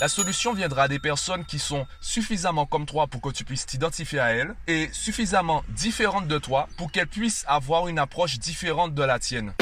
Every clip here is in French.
La solution viendra des personnes qui sont suffisamment comme toi pour que tu puisses t'identifier à elles et suffisamment différentes de toi pour qu'elles puissent avoir une approche différente de la tienne.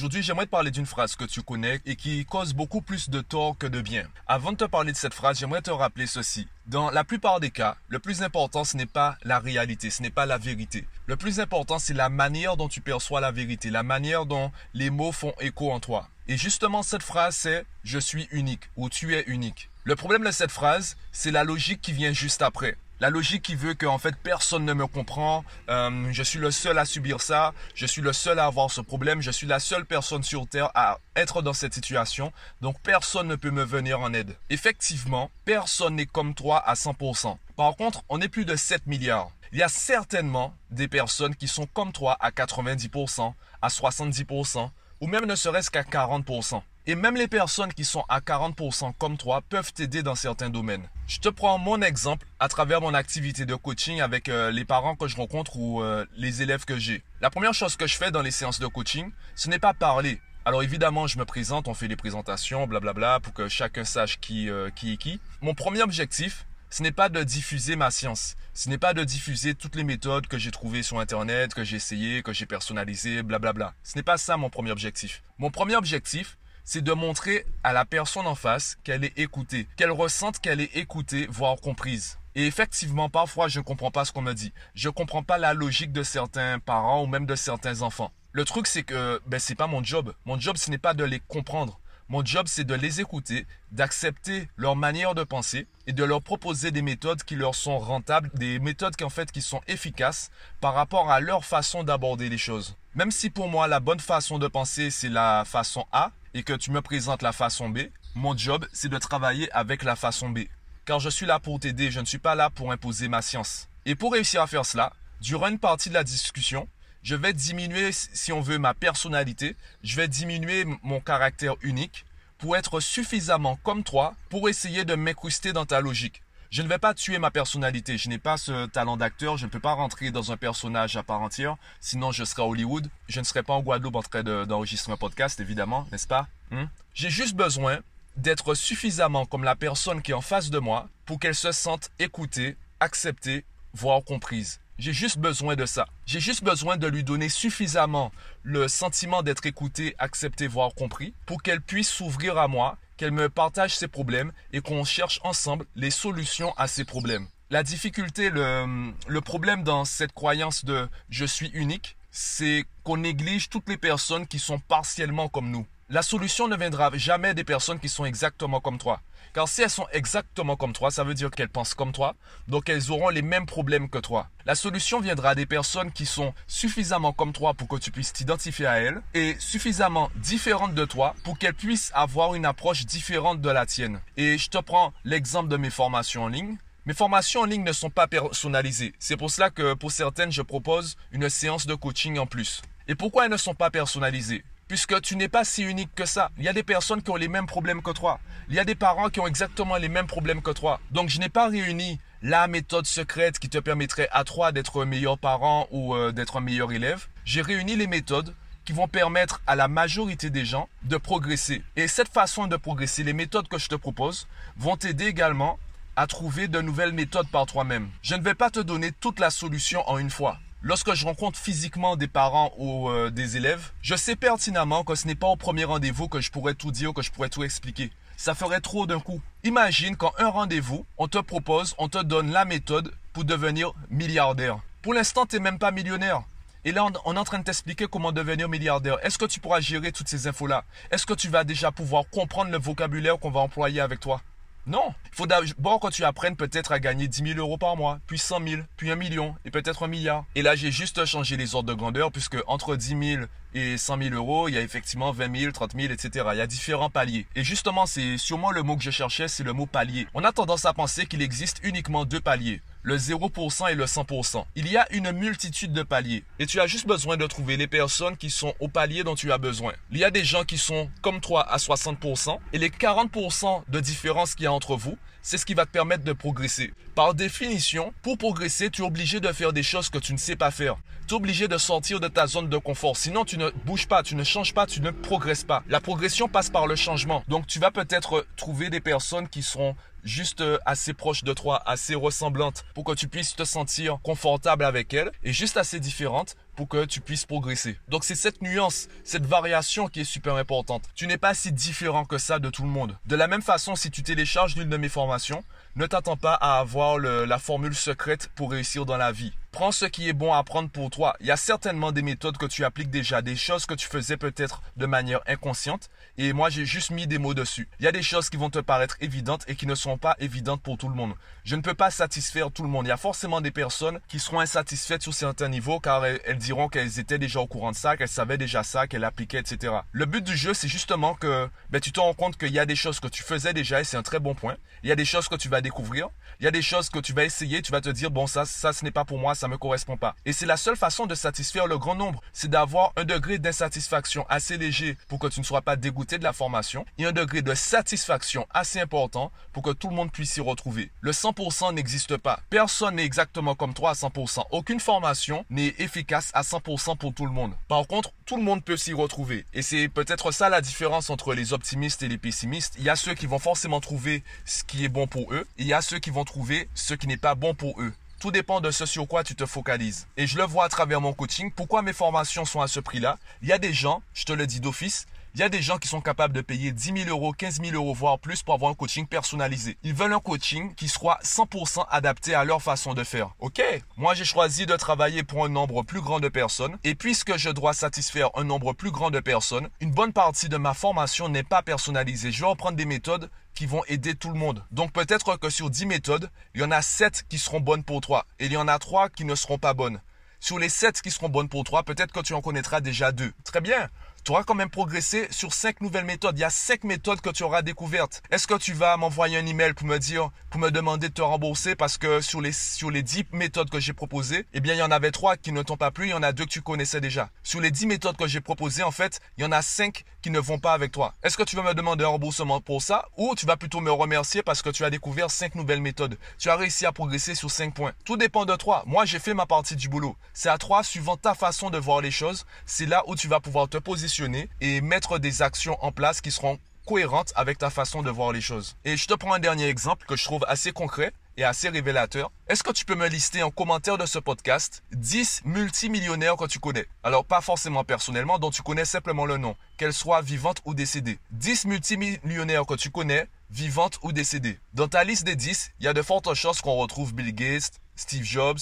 Aujourd'hui, j'aimerais te parler d'une phrase que tu connais et qui cause beaucoup plus de tort que de bien. Avant de te parler de cette phrase, j'aimerais te rappeler ceci. Dans la plupart des cas, le plus important, ce n'est pas la réalité, ce n'est pas la vérité. Le plus important, c'est la manière dont tu perçois la vérité, la manière dont les mots font écho en toi. Et justement, cette phrase, c'est je suis unique ou tu es unique. Le problème de cette phrase, c'est la logique qui vient juste après. La logique qui veut qu'en fait personne ne me comprend, euh, je suis le seul à subir ça, je suis le seul à avoir ce problème, je suis la seule personne sur Terre à être dans cette situation, donc personne ne peut me venir en aide. Effectivement, personne n'est comme toi à 100%. Par contre, on est plus de 7 milliards. Il y a certainement des personnes qui sont comme toi à 90%, à 70%, ou même ne serait-ce qu'à 40%. Et même les personnes qui sont à 40% comme toi peuvent t'aider dans certains domaines. Je te prends mon exemple à travers mon activité de coaching avec euh, les parents que je rencontre ou euh, les élèves que j'ai. La première chose que je fais dans les séances de coaching, ce n'est pas parler. Alors évidemment, je me présente, on fait des présentations, blablabla, pour que chacun sache qui, euh, qui est qui. Mon premier objectif, ce n'est pas de diffuser ma science. Ce n'est pas de diffuser toutes les méthodes que j'ai trouvées sur Internet, que j'ai essayées, que j'ai personnalisées, blablabla. Ce n'est pas ça mon premier objectif. Mon premier objectif, c'est de montrer à la personne en face qu'elle est écoutée, qu'elle ressente qu'elle est écoutée, voire comprise. Et effectivement, parfois, je ne comprends pas ce qu'on me dit. Je ne comprends pas la logique de certains parents ou même de certains enfants. Le truc, c'est que ben, ce n'est pas mon job. Mon job, ce n'est pas de les comprendre. Mon job, c'est de les écouter, d'accepter leur manière de penser et de leur proposer des méthodes qui leur sont rentables, des méthodes qui en fait qui sont efficaces par rapport à leur façon d'aborder les choses. Même si pour moi la bonne façon de penser c'est la façon A et que tu me présentes la façon B, mon job c'est de travailler avec la façon B. Car je suis là pour t'aider, je ne suis pas là pour imposer ma science. Et pour réussir à faire cela, durant une partie de la discussion, je vais diminuer, si on veut, ma personnalité, je vais diminuer mon caractère unique pour être suffisamment comme toi pour essayer de m'incruster dans ta logique. Je ne vais pas tuer ma personnalité. Je n'ai pas ce talent d'acteur. Je ne peux pas rentrer dans un personnage à part entière. Sinon, je serai à Hollywood. Je ne serai pas en Guadeloupe en train d'enregistrer un podcast, évidemment, n'est-ce pas? Hmm? J'ai juste besoin d'être suffisamment comme la personne qui est en face de moi pour qu'elle se sente écoutée, acceptée, voire comprise. J'ai juste besoin de ça. J'ai juste besoin de lui donner suffisamment le sentiment d'être écouté, accepté, voire compris, pour qu'elle puisse s'ouvrir à moi, qu'elle me partage ses problèmes et qu'on cherche ensemble les solutions à ses problèmes. La difficulté, le, le problème dans cette croyance de je suis unique, c'est qu'on néglige toutes les personnes qui sont partiellement comme nous. La solution ne viendra jamais des personnes qui sont exactement comme toi. Car si elles sont exactement comme toi, ça veut dire qu'elles pensent comme toi, donc elles auront les mêmes problèmes que toi. La solution viendra des personnes qui sont suffisamment comme toi pour que tu puisses t'identifier à elles et suffisamment différentes de toi pour qu'elles puissent avoir une approche différente de la tienne. Et je te prends l'exemple de mes formations en ligne. Mes formations en ligne ne sont pas personnalisées. C'est pour cela que pour certaines, je propose une séance de coaching en plus. Et pourquoi elles ne sont pas personnalisées? Puisque tu n'es pas si unique que ça. Il y a des personnes qui ont les mêmes problèmes que toi. Il y a des parents qui ont exactement les mêmes problèmes que toi. Donc je n'ai pas réuni la méthode secrète qui te permettrait à toi d'être un meilleur parent ou euh, d'être un meilleur élève. J'ai réuni les méthodes qui vont permettre à la majorité des gens de progresser. Et cette façon de progresser, les méthodes que je te propose, vont t'aider également à trouver de nouvelles méthodes par toi-même. Je ne vais pas te donner toute la solution en une fois. Lorsque je rencontre physiquement des parents ou euh, des élèves, je sais pertinemment que ce n'est pas au premier rendez-vous que je pourrais tout dire, que je pourrais tout expliquer. Ça ferait trop d'un coup. Imagine qu'en un rendez-vous, on te propose, on te donne la méthode pour devenir milliardaire. Pour l'instant, tu n'es même pas millionnaire. Et là, on est en train de t'expliquer comment devenir milliardaire. Est-ce que tu pourras gérer toutes ces infos-là? Est-ce que tu vas déjà pouvoir comprendre le vocabulaire qu'on va employer avec toi? Non. Il faut d'abord que tu apprennes peut-être à gagner 10 000 euros par mois, puis 100 000, puis 1 million, et peut-être un milliard. Et là, j'ai juste changé les ordres de grandeur, puisque entre 10 000 et 100 000 euros, il y a effectivement 20 000, 30 000, etc. Il y a différents paliers. Et justement, c'est sûrement le mot que je cherchais, c'est le mot palier. On a tendance à penser qu'il existe uniquement deux paliers le 0% et le 100%. Il y a une multitude de paliers et tu as juste besoin de trouver les personnes qui sont au palier dont tu as besoin. Il y a des gens qui sont comme toi à 60% et les 40% de différence qu'il y a entre vous, c'est ce qui va te permettre de progresser. Par définition, pour progresser, tu es obligé de faire des choses que tu ne sais pas faire. Tu es obligé de sortir de ta zone de confort. Sinon, tu ne bouges pas, tu ne changes pas, tu ne progresses pas. La progression passe par le changement. Donc, tu vas peut-être trouver des personnes qui seront juste euh, assez proches de toi, assez ressemblantes pour que tu puisses te sentir confortable avec elles et juste assez différentes pour que tu puisses progresser. Donc c'est cette nuance, cette variation qui est super importante. Tu n'es pas si différent que ça de tout le monde. De la même façon, si tu télécharges l'une de mes formations, ne t'attends pas à avoir la formule secrète pour réussir dans la vie. Prends ce qui est bon à prendre pour toi. Il y a certainement des méthodes que tu appliques déjà, des choses que tu faisais peut-être de manière inconsciente. Et moi, j'ai juste mis des mots dessus. Il y a des choses qui vont te paraître évidentes et qui ne sont pas évidentes pour tout le monde. Je ne peux pas satisfaire tout le monde. Il y a forcément des personnes qui seront insatisfaites sur certains niveaux car elles, diront qu'elles étaient déjà au courant de ça, qu'elles savaient déjà ça, qu'elles appliquaient, etc. Le but du jeu, c'est justement que ben, tu te rends compte qu'il y a des choses que tu faisais déjà et c'est un très bon point. Il y a des choses que tu vas découvrir. Il y a des choses que tu vas essayer, tu vas te dire, bon, ça, ça, ce n'est pas pour moi, ça me correspond pas. Et c'est la seule façon de satisfaire le grand nombre, c'est d'avoir un degré d'insatisfaction assez léger pour que tu ne sois pas dégoûté de la formation et un degré de satisfaction assez important pour que tout le monde puisse s'y retrouver. Le 100% n'existe pas. Personne n'est exactement comme toi à 100%. Aucune formation n'est efficace à 100% pour tout le monde. Par contre, tout le monde peut s'y retrouver. Et c'est peut-être ça la différence entre les optimistes et les pessimistes. Il y a ceux qui vont forcément trouver ce qui est bon pour eux. Il y a ceux qui vont trouver ce qui n'est pas bon pour eux. Tout dépend de ce sur quoi tu te focalises. Et je le vois à travers mon coaching. Pourquoi mes formations sont à ce prix-là? Il y a des gens, je te le dis d'office, il y a des gens qui sont capables de payer 10 000 euros, 15 000 euros, voire plus pour avoir un coaching personnalisé. Ils veulent un coaching qui soit 100% adapté à leur façon de faire. Ok, moi j'ai choisi de travailler pour un nombre plus grand de personnes. Et puisque je dois satisfaire un nombre plus grand de personnes, une bonne partie de ma formation n'est pas personnalisée. Je vais en prendre des méthodes qui vont aider tout le monde. Donc peut-être que sur 10 méthodes, il y en a 7 qui seront bonnes pour toi. Et il y en a 3 qui ne seront pas bonnes. Sur les 7 qui seront bonnes pour toi, peut-être que tu en connaîtras déjà 2. Très bien tu auras quand même progressé sur cinq nouvelles méthodes. Il y a cinq méthodes que tu auras découvertes. Est-ce que tu vas m'envoyer un email pour me dire, pour me demander de te rembourser parce que sur les, sur les 10 méthodes que j'ai proposées, eh bien, il y en avait trois qui ne t'ont pas plu, il y en a deux que tu connaissais déjà. Sur les 10 méthodes que j'ai proposées, en fait, il y en a cinq qui ne vont pas avec toi. Est-ce que tu vas me demander un remboursement pour ça ou tu vas plutôt me remercier parce que tu as découvert cinq nouvelles méthodes? Tu as réussi à progresser sur cinq points. Tout dépend de toi. Moi, j'ai fait ma partie du boulot. C'est à toi, suivant ta façon de voir les choses, c'est là où tu vas pouvoir te positionner et mettre des actions en place qui seront cohérentes avec ta façon de voir les choses. Et je te prends un dernier exemple que je trouve assez concret et assez révélateur. Est-ce que tu peux me lister en commentaire de ce podcast 10 multimillionnaires que tu connais? Alors pas forcément personnellement, dont tu connais simplement le nom, qu'elles soient vivantes ou décédées. 10 multimillionnaires que tu connais, vivantes ou décédées. Dans ta liste des 10, il y a de fortes chances qu'on retrouve Bill Gates, Steve Jobs,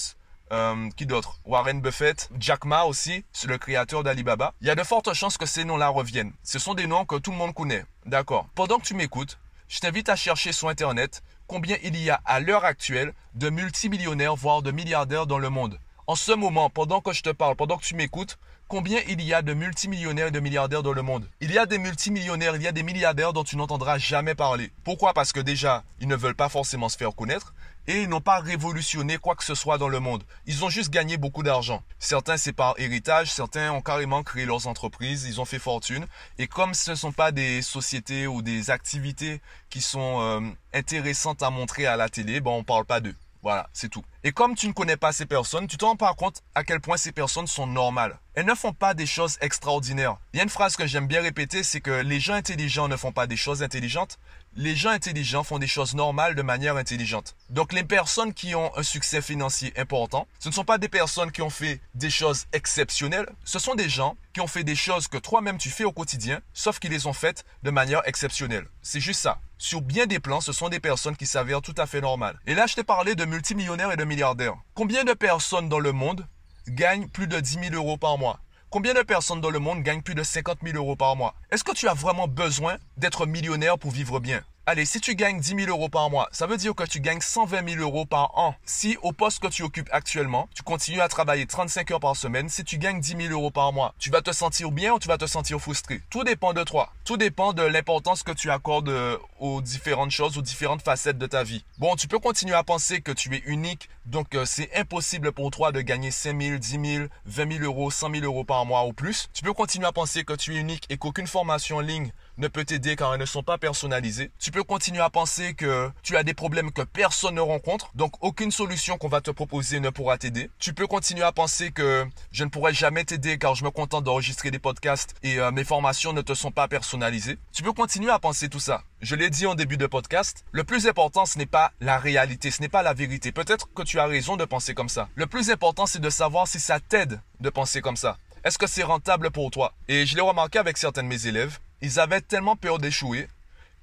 euh, qui d'autre? Warren Buffett, Jack Ma aussi, c'est le créateur d'Alibaba. Il y a de fortes chances que ces noms-là reviennent. Ce sont des noms que tout le monde connaît. D'accord. Pendant que tu m'écoutes, je t'invite à chercher sur Internet combien il y a à l'heure actuelle de multimillionnaires, voire de milliardaires dans le monde. En ce moment, pendant que je te parle, pendant que tu m'écoutes, combien il y a de multimillionnaires et de milliardaires dans le monde? Il y a des multimillionnaires, il y a des milliardaires dont tu n'entendras jamais parler. Pourquoi? Parce que déjà, ils ne veulent pas forcément se faire connaître et ils n'ont pas révolutionné quoi que ce soit dans le monde. Ils ont juste gagné beaucoup d'argent. Certains, c'est par héritage, certains ont carrément créé leurs entreprises, ils ont fait fortune. Et comme ce ne sont pas des sociétés ou des activités qui sont euh, intéressantes à montrer à la télé, ben on parle pas d'eux. Voilà, c'est tout. Et comme tu ne connais pas ces personnes, tu te rends pas compte à quel point ces personnes sont normales. Elles ne font pas des choses extraordinaires. Il y a une phrase que j'aime bien répéter, c'est que les gens intelligents ne font pas des choses intelligentes. Les gens intelligents font des choses normales de manière intelligente. Donc les personnes qui ont un succès financier important, ce ne sont pas des personnes qui ont fait des choses exceptionnelles, ce sont des gens qui ont fait des choses que toi-même tu fais au quotidien, sauf qu'ils les ont faites de manière exceptionnelle. C'est juste ça. Sur bien des plans, ce sont des personnes qui s'avèrent tout à fait normales. Et là, je t'ai parlé de multimillionnaires et de milliardaires. Combien de personnes dans le monde gagnent plus de 10 000 euros par mois? Combien de personnes dans le monde gagnent plus de 50 000 euros par mois? Est-ce que tu as vraiment besoin d'être millionnaire pour vivre bien? Allez, si tu gagnes 10 000 euros par mois, ça veut dire que tu gagnes 120 000 euros par an. Si au poste que tu occupes actuellement, tu continues à travailler 35 heures par semaine, si tu gagnes 10 000 euros par mois, tu vas te sentir bien ou tu vas te sentir frustré? Tout dépend de toi. Tout dépend de l'importance que tu accordes euh, aux différentes choses, aux différentes facettes de ta vie. Bon, tu peux continuer à penser que tu es unique, donc euh, c'est impossible pour toi de gagner 5 000, 10 000, 20 000 euros, 100 000 euros par mois ou plus. Tu peux continuer à penser que tu es unique et qu'aucune formation en ligne ne peut t'aider car elles ne sont pas personnalisées. Tu peux continuer à penser que tu as des problèmes que personne ne rencontre, donc aucune solution qu'on va te proposer ne pourra t'aider. Tu peux continuer à penser que je ne pourrai jamais t'aider car je me contente d'enregistrer des podcasts et euh, mes formations ne te sont pas personnalisées. Tu peux continuer à penser tout ça. Je l'ai dit en début de podcast, le plus important ce n'est pas la réalité, ce n'est pas la vérité. Peut-être que tu as raison de penser comme ça. Le plus important c'est de savoir si ça t'aide de penser comme ça. Est-ce que c'est rentable pour toi? Et je l'ai remarqué avec certains de mes élèves, ils avaient tellement peur d'échouer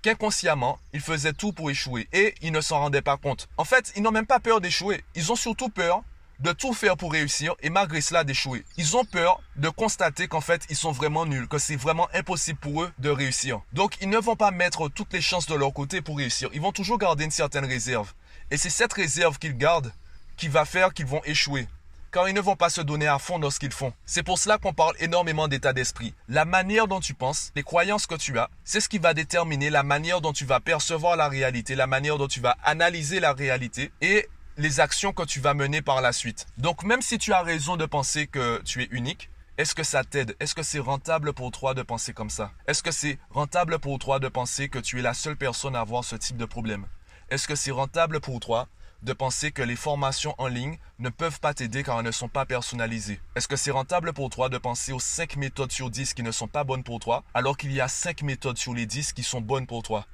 qu'inconsciemment, ils faisaient tout pour échouer et ils ne s'en rendaient pas compte. En fait, ils n'ont même pas peur d'échouer. Ils ont surtout peur de tout faire pour réussir et malgré cela d'échouer. Ils ont peur de constater qu'en fait ils sont vraiment nuls, que c'est vraiment impossible pour eux de réussir. Donc ils ne vont pas mettre toutes les chances de leur côté pour réussir. Ils vont toujours garder une certaine réserve. Et c'est cette réserve qu'ils gardent qui va faire qu'ils vont échouer car ils ne vont pas se donner à fond dans ce qu'ils font. C'est pour cela qu'on parle énormément d'état d'esprit. La manière dont tu penses, les croyances que tu as, c'est ce qui va déterminer la manière dont tu vas percevoir la réalité, la manière dont tu vas analyser la réalité et les actions que tu vas mener par la suite. Donc même si tu as raison de penser que tu es unique, est-ce que ça t'aide? Est-ce que c'est rentable pour toi de penser comme ça? Est-ce que c'est rentable pour toi de penser que tu es la seule personne à avoir ce type de problème? Est-ce que c'est rentable pour toi de penser que les formations en ligne ne peuvent pas t'aider car elles ne sont pas personnalisées Est-ce que c'est rentable pour toi de penser aux 5 méthodes sur 10 qui ne sont pas bonnes pour toi alors qu'il y a 5 méthodes sur les 10 qui sont bonnes pour toi?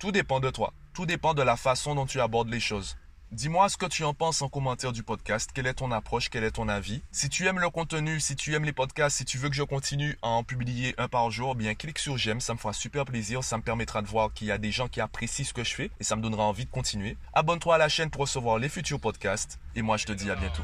Tout dépend de toi. Tout dépend de la façon dont tu abordes les choses. Dis-moi ce que tu en penses en commentaire du podcast. Quelle est ton approche? Quel est ton avis? Si tu aimes le contenu, si tu aimes les podcasts, si tu veux que je continue à en publier un par jour, bien clique sur j'aime. Ça me fera super plaisir. Ça me permettra de voir qu'il y a des gens qui apprécient ce que je fais et ça me donnera envie de continuer. Abonne-toi à la chaîne pour recevoir les futurs podcasts. Et moi, je te dis à bientôt.